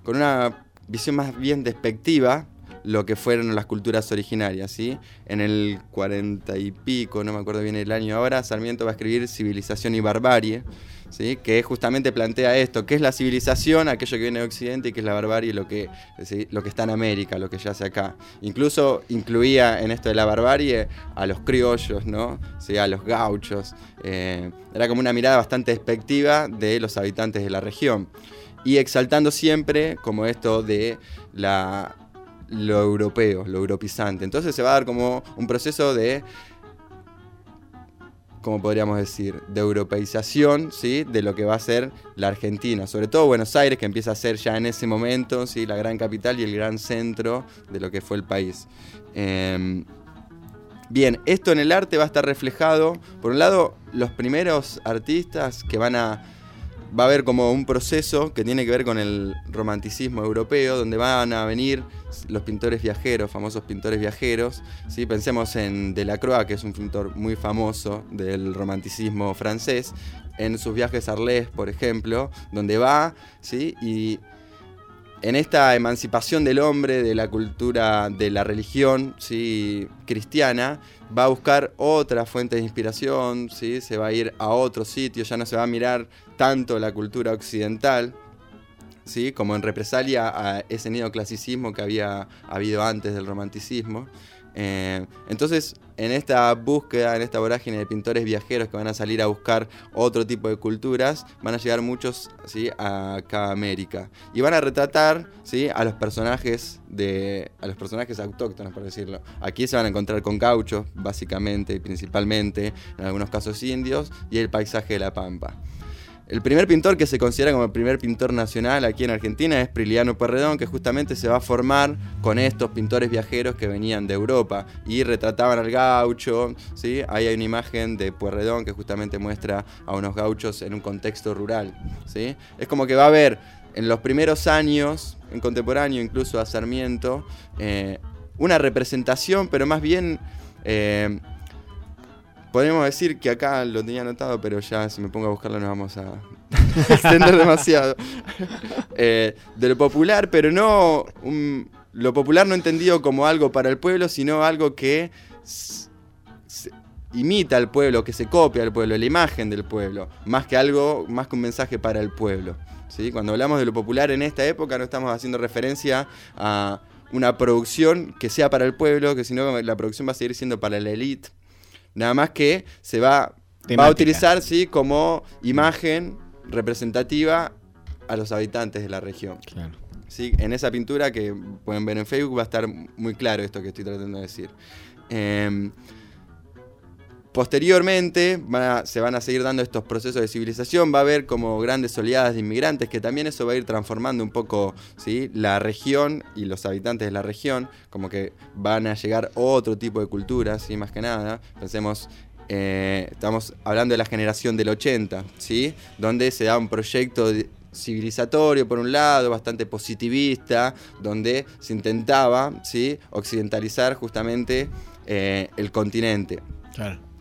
con una visión más bien despectiva lo que fueron las culturas originarias, ¿sí? En el 40 y pico, no me acuerdo bien el año ahora, Sarmiento va a escribir Civilización y Barbarie, ¿sí? que justamente plantea esto, qué es la civilización, aquello que viene de Occidente, y qué es la barbarie, lo que, lo que está en América, lo que ya hace acá. Incluso incluía en esto de la barbarie a los criollos, ¿no? ¿Sí? a los gauchos. eh, era como una mirada bastante despectiva de los habitantes de la región. Y exaltando siempre como esto de la, lo europeo, lo europizante. Entonces se va a dar como un proceso de como podríamos decir, de europeización, ¿sí? De lo que va a ser la Argentina, sobre todo Buenos Aires, que empieza a ser ya en ese momento, ¿sí? La gran capital y el gran centro de lo que fue el país. Eh, bien, esto en el arte va a estar reflejado, por un lado, los primeros artistas que van a... Va a haber como un proceso que tiene que ver con el romanticismo europeo, donde van a venir los pintores viajeros, famosos pintores viajeros. ¿sí? Pensemos en Delacroix, que es un pintor muy famoso del romanticismo francés, en sus viajes a Arles, por ejemplo, donde va ¿sí? y en esta emancipación del hombre, de la cultura, de la religión cristiana, va a buscar otra fuente de inspiración, ¿sí? se va a ir a otro sitio, ya no se va a mirar tanto la cultura occidental, ¿sí? como en represalia a ese neoclasicismo que había habido antes del romanticismo. Eh, entonces, en esta búsqueda, en esta vorágine de pintores viajeros que van a salir a buscar otro tipo de culturas, van a llegar muchos ¿sí? a acá América. Y van a retratar ¿sí? a los personajes de. a los personajes autóctonos, por decirlo. Aquí se van a encontrar con gauchos, básicamente y principalmente, en algunos casos indios, y el paisaje de la pampa. El primer pintor que se considera como el primer pintor nacional aquí en Argentina es Priliano Puerredón, que justamente se va a formar con estos pintores viajeros que venían de Europa y retrataban al gaucho. ¿sí? Ahí hay una imagen de Puerredón que justamente muestra a unos gauchos en un contexto rural. ¿sí? Es como que va a haber en los primeros años, en contemporáneo incluso a Sarmiento, eh, una representación, pero más bien... Eh, Podríamos decir que acá lo tenía anotado, pero ya si me pongo a buscarlo nos vamos a extender demasiado. Eh, de lo popular, pero no lo popular no entendido como algo para el pueblo, sino algo que imita al pueblo, que se copia al pueblo, la imagen del pueblo, más que algo, más que un mensaje para el pueblo. ¿sí? Cuando hablamos de lo popular en esta época no estamos haciendo referencia a una producción que sea para el pueblo, que sino la producción va a seguir siendo para la élite Nada más que se va, a utilizar ¿sí? como imagen representativa a los habitantes de la región. ¿Sí? En esa pintura que pueden ver en Facebook va a estar muy claro esto que estoy tratando de decir. Em, Posteriormente se van a seguir dando estos procesos de civilización, va a haber como grandes oleadas de inmigrantes, que también eso va a ir transformando un poco ¿sí? la región y los habitantes de la región, como que van a llegar otro tipo de culturas, ¿sí? más que nada. Pensemos, eh, estamos hablando de la generación del 80, ¿sí? donde se da un proyecto civilizatorio por un lado, bastante positivista, donde se intentaba ¿sí? occidentalizar justamente eh, el continente. Claro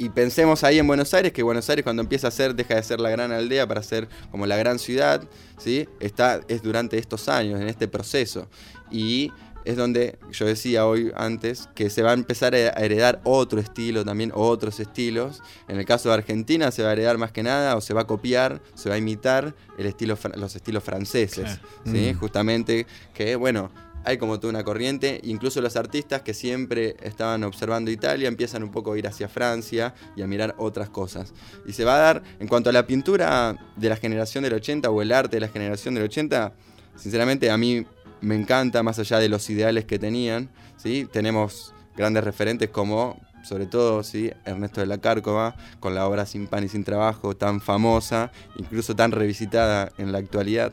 y pensemos ahí en Buenos Aires, que Buenos Aires cuando empieza a ser, deja de ser la gran aldea para ser como la gran ciudad, ¿sí? Está, es durante estos años, en este proceso. Y es donde yo decía hoy antes que se va a empezar a heredar otro estilo también, otros estilos. En el caso de Argentina se va a heredar más que nada o se va a copiar, se va a imitar el estilo, los estilos franceses, ¿sí? Mm. Justamente que, bueno, hay como toda una corriente, incluso los artistas que siempre estaban observando Italia empiezan un poco a ir hacia Francia y a mirar otras cosas. Y se va a dar, en cuanto a la pintura de la generación del 80 o el arte de la generación del 80, sinceramente a mí me encanta, más allá de los ideales que tenían, ¿sí? tenemos grandes referentes como, sobre todo, ¿sí? Ernesto de la Cárcova, con la obra Sin pan y sin trabajo, tan famosa, incluso tan revisitada en la actualidad.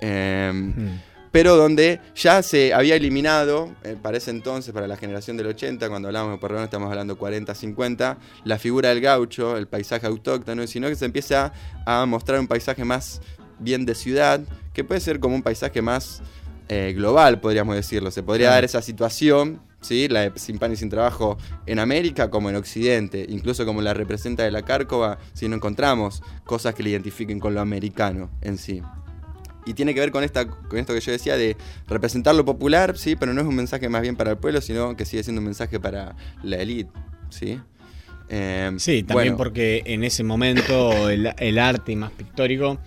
Em, hmm pero donde ya se había eliminado, eh, para ese entonces, para la generación del 80, cuando hablamos de Porredón estamos hablando 40, 50, la figura del gaucho, el paisaje autóctono, sino que se empieza a mostrar un paisaje más bien de ciudad, que puede ser como un paisaje más eh, global, podríamos decirlo. Se podría dar esa situación, ¿sí? la de sin pan y sin trabajo en América como en Occidente, incluso como la representa de la Cárcova, si no encontramos cosas que le identifiquen con lo americano en sí y tiene que ver con, esta, con esto que yo decía de representar lo popular, sí, pero no es un mensaje más bien para el pueblo, sino que sigue siendo un mensaje para la élite, ¿sí?
Em, sí, también porque en ese momento el, arte más pictórico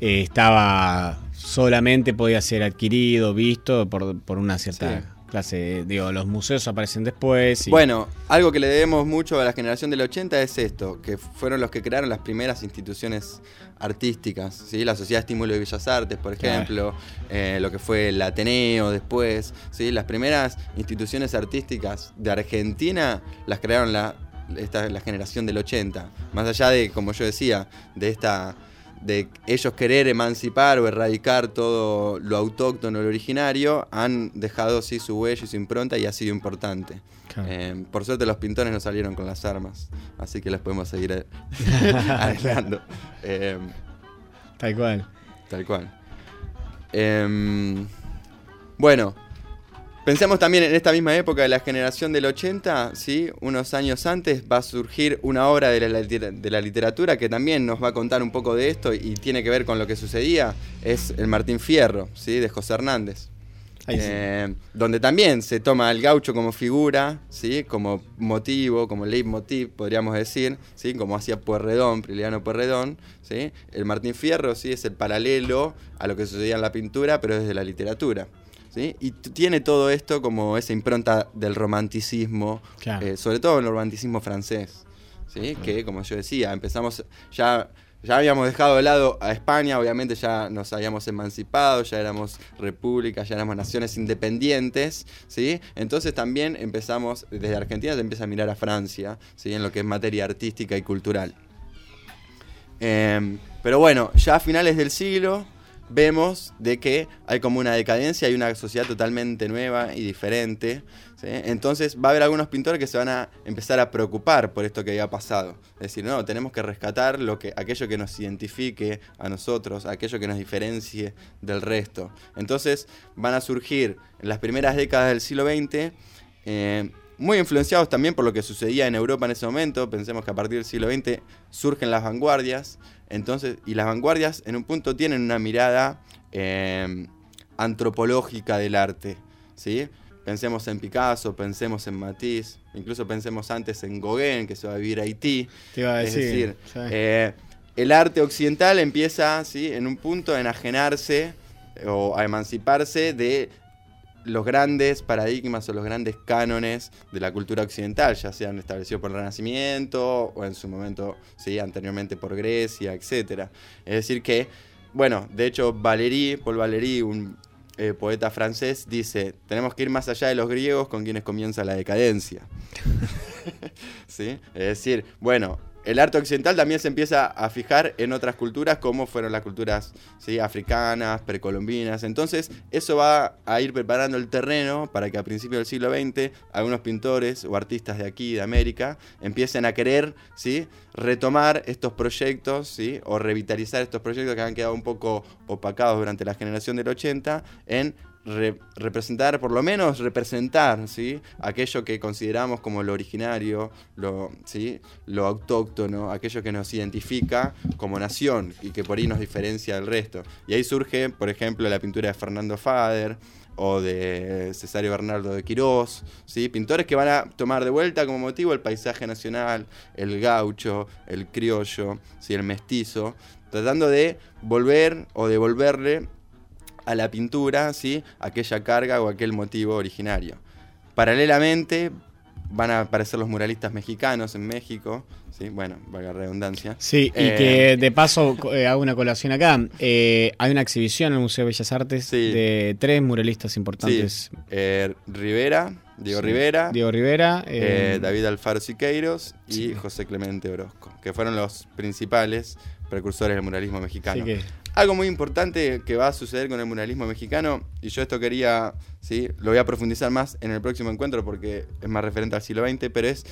eh, estaba solamente podía ser adquirido, visto por, por una cierta clase, digo, los museos aparecen después.
Bueno, algo que le debemos mucho a la generación del 80 es esto, que fueron los que crearon las primeras instituciones artísticas, ¿sí? la Sociedad de Estímulo de Bellas Artes, por ejemplo, eh, lo que fue el Ateneo después, ¿sí? las primeras instituciones artísticas de Argentina las crearon la, esta, la generación del 80, más allá de, como yo decía, de esta de ellos querer emancipar o erradicar todo lo autóctono, lo originario, han dejado sí su huella y su impronta y ha sido importante. Eh, por suerte los pintores no salieron con las armas, así que las podemos seguir arreglando.
Eh, tal cual.
Tal cual. Em, bueno, Pensemos también en esta misma época de la generación del 80, ¿sí? unos años antes va a surgir una obra de la, de la, literatura que también nos va a contar un poco de esto y tiene que ver con lo que sucedía, es el Martín Fierro, ¿sí? de José Hernández. Eh, donde también se toma al gaucho como figura, ¿sí? como motivo, como leitmotiv, podríamos decir, ¿sí? como hacía Puerredón, Priliano Puerredón. ¿sí? El Martín Fierro ¿sí? es el paralelo a lo que sucedía en la pintura, pero desde la literatura. Y tiene todo esto como esa impronta del romanticismo, eh, sobre todo el romanticismo francés, ¿sí? Que, como yo decía, empezamos ya... Ya habíamos dejado de lado a España, obviamente ya nos habíamos emancipado, ya éramos repúblicas, ya éramos naciones independientes, ¿sí? Entonces también empezamos, desde Argentina se empieza a mirar a Francia, ¿sí? En lo que es materia artística y cultural. Em, pero bueno, ya a finales del siglo, vemos de que hay como una decadencia, hay una sociedad totalmente nueva y diferente. Entonces va a haber algunos pintores que se van a empezar a preocupar por esto que había pasado. Es decir, no, tenemos que rescatar lo que, aquello que nos identifique a nosotros, aquello que nos diferencie del resto. Entonces van a surgir en las primeras décadas del siglo XX muy influenciados también por lo que sucedía en Europa en ese momento. Pensemos que a partir del siglo XX surgen las vanguardias. Entonces, y las vanguardias en un punto tienen una mirada em, antropológica del arte. ¿sí? Pensemos en Picasso, pensemos en Matisse, incluso pensemos antes en Gauguin, que se va a vivir a Haití. es decir, eh, el arte occidental empieza ¿sí? en un punto a enajenarse o a emanciparse de los grandes paradigmas o los grandes cánones de la cultura occidental, ya sean establecidos por el Renacimiento o en su momento, sí, anteriormente por Grecia, etc. Es decir que, bueno, de hecho, Valéry, Paul Valéry, un eh, poeta francés, dice, tenemos que ir más allá de los griegos con quienes comienza la decadencia. ¿Sí? Es decir, bueno, el arte occidental también se empieza a fijar en otras culturas como fueron las culturas africanas, precolombinas. Entonces eso va a ir preparando el terreno para que a principios del siglo XX algunos pintores o artistas de aquí, de América, empiecen a querer ¿sí? retomar estos proyectos ¿sí? o revitalizar estos proyectos que han quedado un poco opacados durante la generación del 80 en representar, por lo menos representar, ¿sí? Aquello que consideramos como lo originario, lo, ¿sí? lo autóctono, aquello que nos identifica como nación y que por ahí nos diferencia del resto. Y ahí surge, por ejemplo, la pintura de Fernando Fader o de Cesario Bernardo de Quirós, ¿sí? pintores que van a tomar de vuelta como motivo el paisaje nacional, el gaucho, el criollo, ¿sí? el mestizo, tratando de volver o devolverle a la pintura, ¿sí? aquella carga o aquel motivo originario. Paralelamente van a aparecer los muralistas mexicanos en México, ¿sí? bueno, valga redundancia.
Sí, y que eh, de paso eh, hago una colación acá. Eh, hay una exhibición en el Museo de Bellas Artes de tres muralistas importantes.
Rivera, Diego Rivera.
Diego Rivera.
David Alfaro Siqueiros y José Clemente Orozco, que fueron los principales precursores del muralismo mexicano. Algo muy importante que va a suceder con el muralismo mexicano, y yo esto quería, ¿sí? lo voy a profundizar más en el próximo encuentro porque es más referente al siglo XX, pero es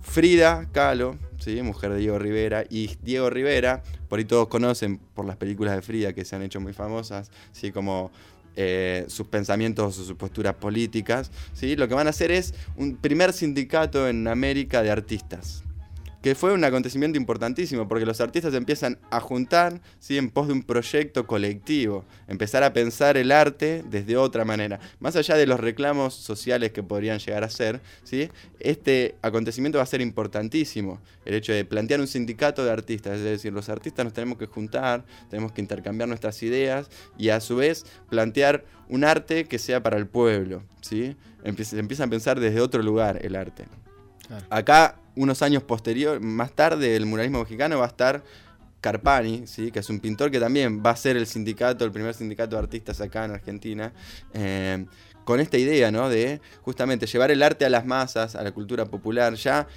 Frida Kahlo, ¿sí? mujer de Diego Rivera, y Diego Rivera, por ahí todos conocen por las películas de Frida que se han hecho muy famosas, ¿sí? como eh, sus pensamientos o sus posturas políticas, ¿sí? lo que van a hacer es un primer sindicato en América de artistas que fue un acontecimiento importantísimo, porque los artistas empiezan a juntar ¿sí? en pos de un proyecto colectivo, empezar a pensar el arte desde otra manera. Más allá de los reclamos sociales que podrían llegar a ser, ¿sí? este acontecimiento va a ser importantísimo, el hecho de plantear un sindicato de artistas, es decir, los artistas nos tenemos que juntar, tenemos que intercambiar nuestras ideas y a su vez plantear un arte que sea para el pueblo. ¿sí? Empieza, empieza a pensar desde otro lugar el arte. Acá unos años posterior, más tarde, el muralismo mexicano va a estar Carpani, ¿sí? que es un pintor que también va a ser el sindicato, el primer sindicato de artistas acá en Argentina, eh, con esta idea ¿no? de justamente llevar el arte a las masas, a la cultura popular. Ya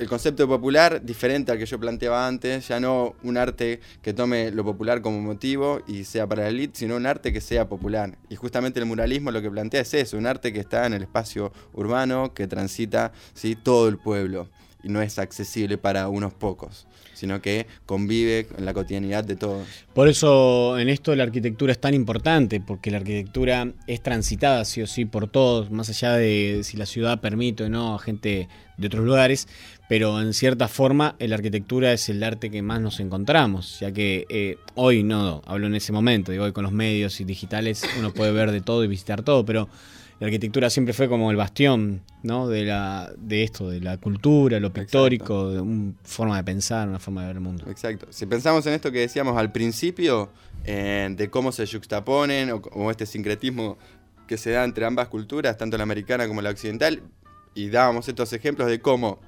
el concepto popular diferente al que yo planteaba antes, ya no un arte que tome lo popular como motivo y sea para la elite, sino un arte que sea popular. Y justamente el muralismo lo que plantea es eso, un arte que está en el espacio urbano, que transita ¿sí? todo el pueblo. Y no es accesible para unos pocos, sino que convive en la cotidianidad de todos.
Por eso en esto la arquitectura es tan importante, porque la arquitectura es transitada sí o sí por todos, más allá de si la ciudad permite o no a gente de otros lugares, pero en cierta forma la arquitectura es el arte que más nos encontramos, ya que eh, hoy no, hablo en ese momento, digo, hoy con los medios y digitales uno puede ver de todo y visitar todo, pero la arquitectura siempre fue como el bastión ¿no? de, la, de esto, de la cultura, lo pictórico, de una forma de pensar, una forma de ver el mundo.
Exacto. Si pensamos en esto que decíamos al principio, eh, de cómo se juxtaponen o, o este sincretismo que se da entre ambas culturas, tanto la americana como la occidental, y dábamos estos ejemplos de cómo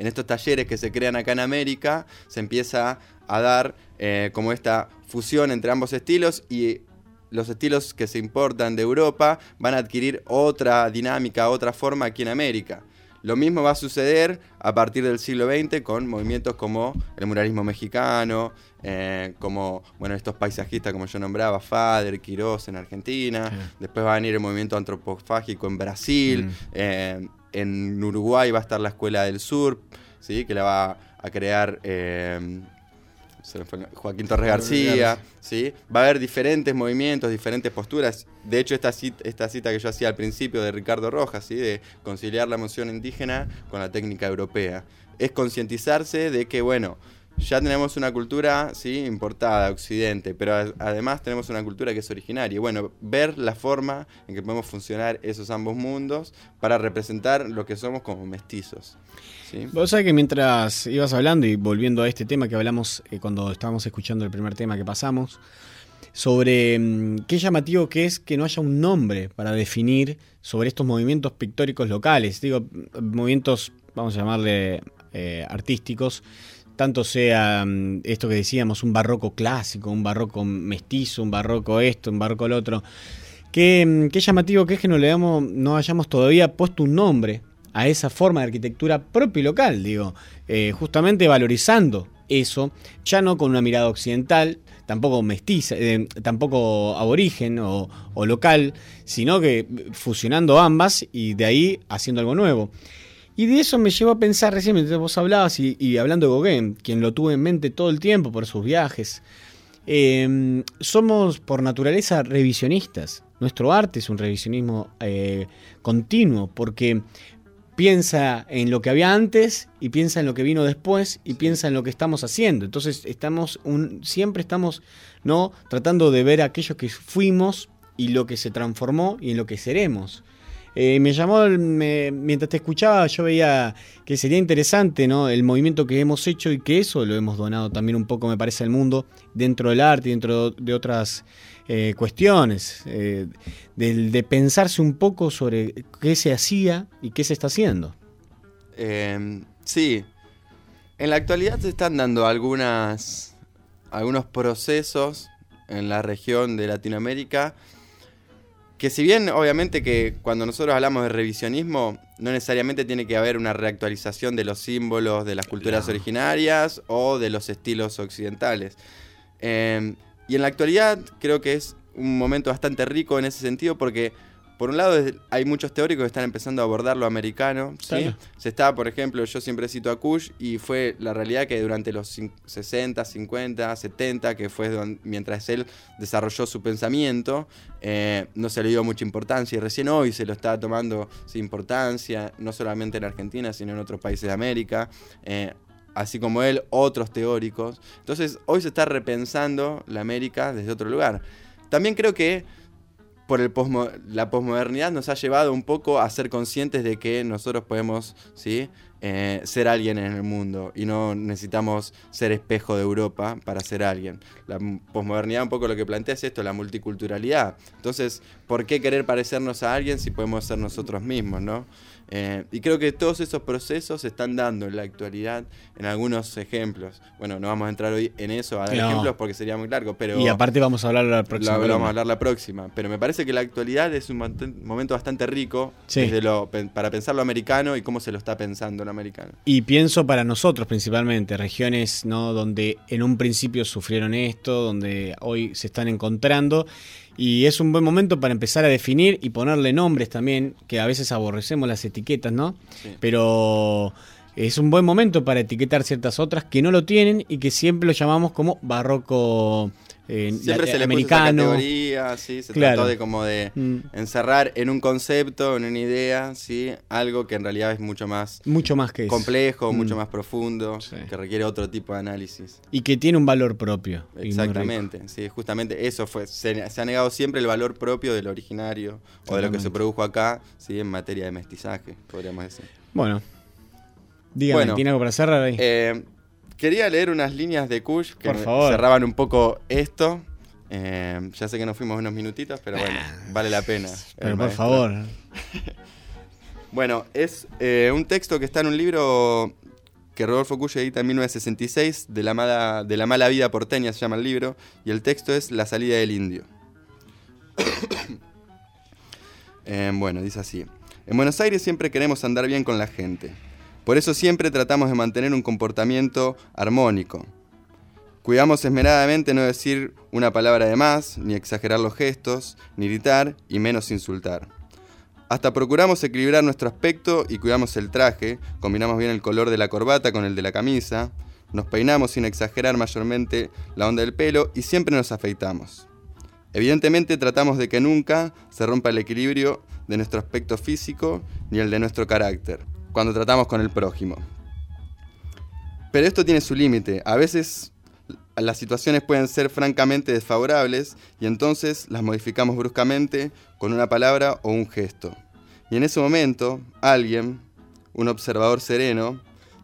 en estos talleres que se crean acá en América se empieza a dar eh, como esta fusión entre ambos estilos y los estilos que se importan de Europa van a adquirir otra dinámica, otra forma aquí en América. Lo mismo va a suceder a partir del siglo XX con movimientos como el muralismo mexicano, eh, como bueno estos paisajistas como yo nombraba, Fader, Quirós en Argentina. Después va a venir el movimiento antropofágico en Brasil. Mm. Eh, en Uruguay va a estar la Escuela del Sur, ¿sí? que la va a crear eh, Joaquín Torres García. ¿sí? Va a haber diferentes movimientos, diferentes posturas. De hecho, esta cita, esta cita que yo hacía al principio de Ricardo Rojas, ¿sí? de conciliar la emoción indígena con la técnica europea, es concientizarse de que, bueno, ya tenemos una cultura sí importada, occidente, pero además tenemos una cultura que es originaria. Y bueno, ver la forma en que podemos funcionar esos ambos mundos para representar lo que somos como mestizos. ¿Sí?
Vos sabés que mientras ibas hablando y volviendo a este tema que hablamos eh, cuando estábamos escuchando el primer tema que pasamos, sobre mm, qué llamativo que es que no haya un nombre para definir sobre estos movimientos pictóricos locales, digo, movimientos, vamos a llamarle eh, artísticos, tanto sea mm, esto que decíamos, un barroco clásico, un barroco mestizo, un barroco esto, un barroco el otro. Qué, mm, qué llamativo que es que no le damos, no hayamos todavía puesto un nombre a esa forma de arquitectura propia y local, digo, eh, justamente valorizando eso, ya no con una mirada occidental, tampoco mestiza, eh, tampoco aborigen o, local, sino que fusionando ambas y de ahí haciendo algo nuevo. Y de eso me llevó a pensar recién vos hablabas y, hablando de Gauguin, quien lo tuve en mente todo el tiempo por sus viajes. Em, somos por naturaleza revisionistas. Nuestro arte es un revisionismo eh, continuo porque piensa en lo que había antes y piensa en lo que vino después y piensa en lo que estamos haciendo. Entonces estamos un, siempre estamos no tratando de ver aquello que fuimos y lo que se transformó y en lo que seremos. Eh, me llamó, mientras te escuchaba, yo veía que sería interesante ¿no? el movimiento que hemos hecho y que eso lo hemos donado también un poco, me parece, al mundo, dentro del arte y dentro de otras eh, cuestiones, eh, de, pensarse un poco sobre qué se hacía y qué se está haciendo.
Em, sí, en la actualidad se están dando algunas, algunos procesos en la región de Latinoamérica que si bien obviamente que cuando nosotros hablamos de revisionismo, no necesariamente tiene que haber una reactualización de los símbolos de las culturas originarias o de los estilos occidentales. Em, y en la actualidad creo que es un momento bastante rico en ese sentido porque por un lado, hay muchos teóricos que están empezando a abordar lo americano. ¿sí? Se está, por ejemplo, yo siempre cito a Kush y fue la realidad que durante los 60, 50, 70, que fue mientras él desarrolló su pensamiento, eh, no se le dio mucha importancia y recién hoy se lo está tomando sin importancia, no solamente en Argentina, sino en otros países de América. Eh, así como él, otros teóricos. Entonces, hoy se está repensando la América desde otro lugar. También creo que por el la posmodernidad nos ha llevado un poco a ser conscientes de que nosotros podemos ¿sí? Eh, ser alguien en el mundo y no necesitamos ser espejo de Europa para ser alguien. La posmodernidad un poco lo que plantea es esto, la multiculturalidad. Entonces, ¿por qué querer parecernos a alguien si podemos ser nosotros mismos? ¿no? Eh, y creo que todos esos procesos se están dando en la actualidad en algunos ejemplos. Bueno, no vamos a entrar hoy en eso a dar ejemplos porque sería muy largo, pero...
Y aparte vamos a hablar la próxima.
vamos a hablar la próxima. Pero me parece que la actualidad es un momento bastante rico lo, para pensar lo americano y cómo se lo está pensando lo americano.
Y pienso para nosotros principalmente, regiones ¿no? donde en un principio sufrieron esto, donde hoy se están encontrando y es un buen momento para empezar a definir y ponerle nombres también, que a veces aborrecemos las etiquetas, ¿no? Pero es un buen momento para etiquetar ciertas otras que no lo tienen y que siempre lo llamamos como barroco eh,
Siempre se le
americano.
puso esa categoría, ¿sí? se
Claro.
trató de como de
Mm.
encerrar en un concepto, en una idea, ¿sí? algo que en realidad es mucho más
mucho más que
complejo,
Mm.
mucho más profundo,
Sí.
que requiere otro tipo de análisis.
Y que tiene un valor propio.
Exactamente, sí, justamente eso fue. Se, se ha negado siempre el valor propio del originario o de lo que se produjo acá, sí, en materia de mestizaje, podríamos decir.
Bueno. Dígame,
Bueno.
¿tiene algo para cerrar ahí?
Eh, quería leer unas líneas de Kush que cerraban un poco esto. Eh, ya sé que nos fuimos unos minutitos, pero bueno, vale la pena.
Pero
el
por favor.
Bueno, es eh, un texto que está en un libro que Rodolfo Cuyo edita en 1966, de la, mala, de la mala vida porteña se llama el libro, y el texto es La salida del indio. Eh, bueno, dice así. En Buenos Aires siempre queremos andar bien con la gente. Por eso siempre tratamos de mantener un comportamiento armónico. Cuidamos esmeradamente no decir una palabra de más, ni exagerar los gestos, ni gritar, y menos insultar. Hasta procuramos equilibrar nuestro aspecto y cuidamos el traje, combinamos bien el color de la corbata con el de la camisa, nos peinamos sin exagerar mayormente la onda del pelo y siempre nos afeitamos. Evidentemente tratamos de que nunca se rompa el equilibrio de nuestro aspecto físico ni el de nuestro carácter, cuando tratamos con el prójimo. Pero esto tiene su límite. A veces las situaciones pueden ser francamente desfavorables y entonces las modificamos bruscamente con una palabra o un gesto. Y en ese momento, alguien, un observador sereno,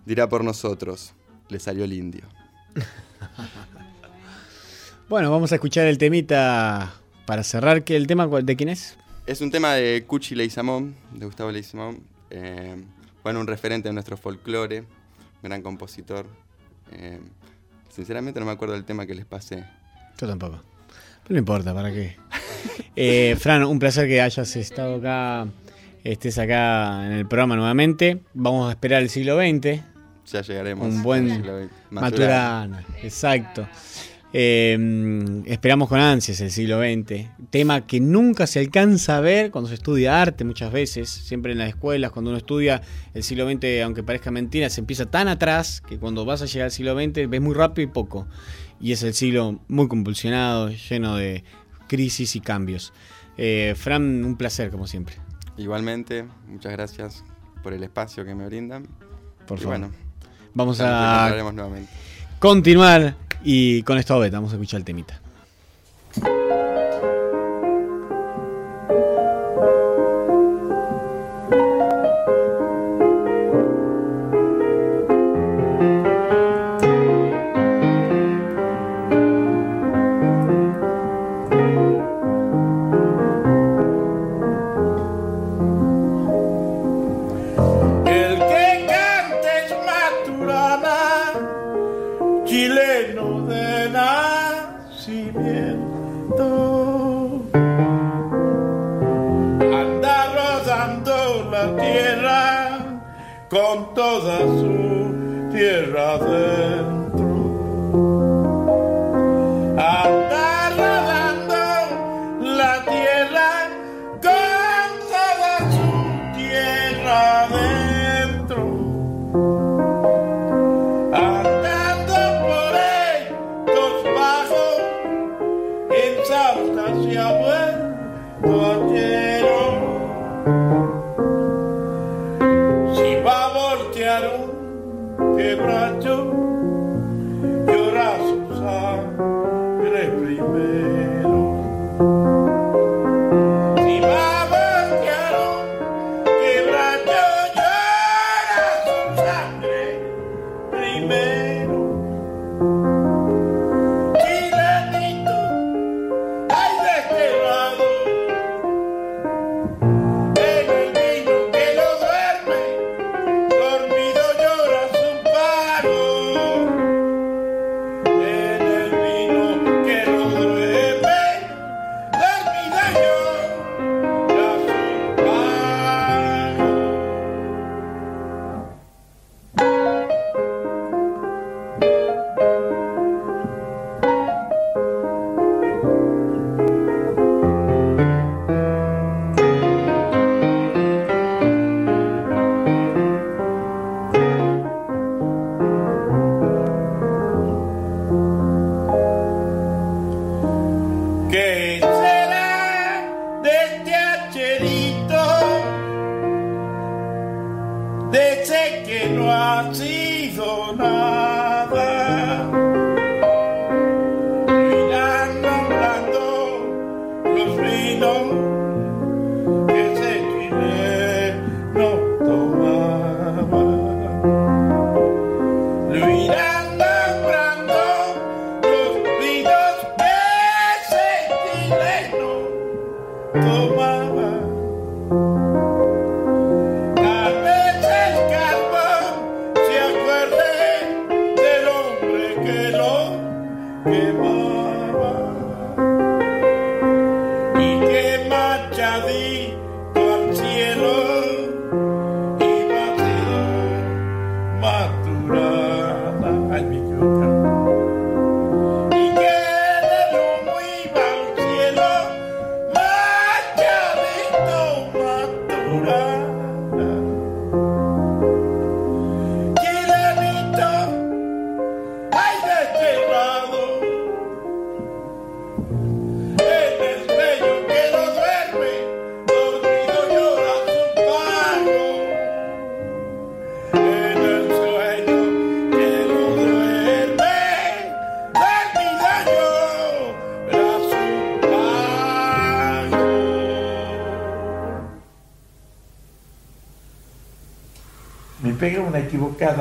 dirá por nosotros, le salió el indio.
Bueno, vamos a escuchar el temita para cerrar. que ¿El tema de quién es?
Es un tema de Cuchi Leguizamón, de Gustavo Leguizamón. Eh, bueno, un referente de nuestro folclore, gran compositor. Eh, sinceramente no me acuerdo del tema que les pasé.
Yo tampoco. Pero no importa, ¿para qué? Eh, Fran, un placer que hayas estado acá, estés acá en el programa nuevamente. Vamos a esperar el siglo XX.
Ya llegaremos.
Un buen
XX.
Maturana, exacto. Eh, esperamos con ansias el siglo XX. Tema que nunca se alcanza a ver cuando se estudia arte muchas veces. Siempre en las escuelas, cuando uno estudia el siglo XX, aunque parezca mentira, se empieza tan atrás que cuando vas a llegar al siglo XX ves muy rápido y poco. Y es el siglo muy convulsionado, lleno de crisis y cambios. Eh, Fran, un placer como siempre.
Igualmente, muchas gracias por el espacio que me brindan.
Por
y
favor.
bueno,
Vamos a
nuevamente.
Continuar y con esto vamos a escuchar el temita.
I've.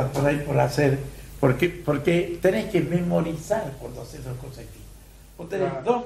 por ahí por hacer, porque, porque tenés que memorizar cuando haces dos cosas aquí. Vos tenés dos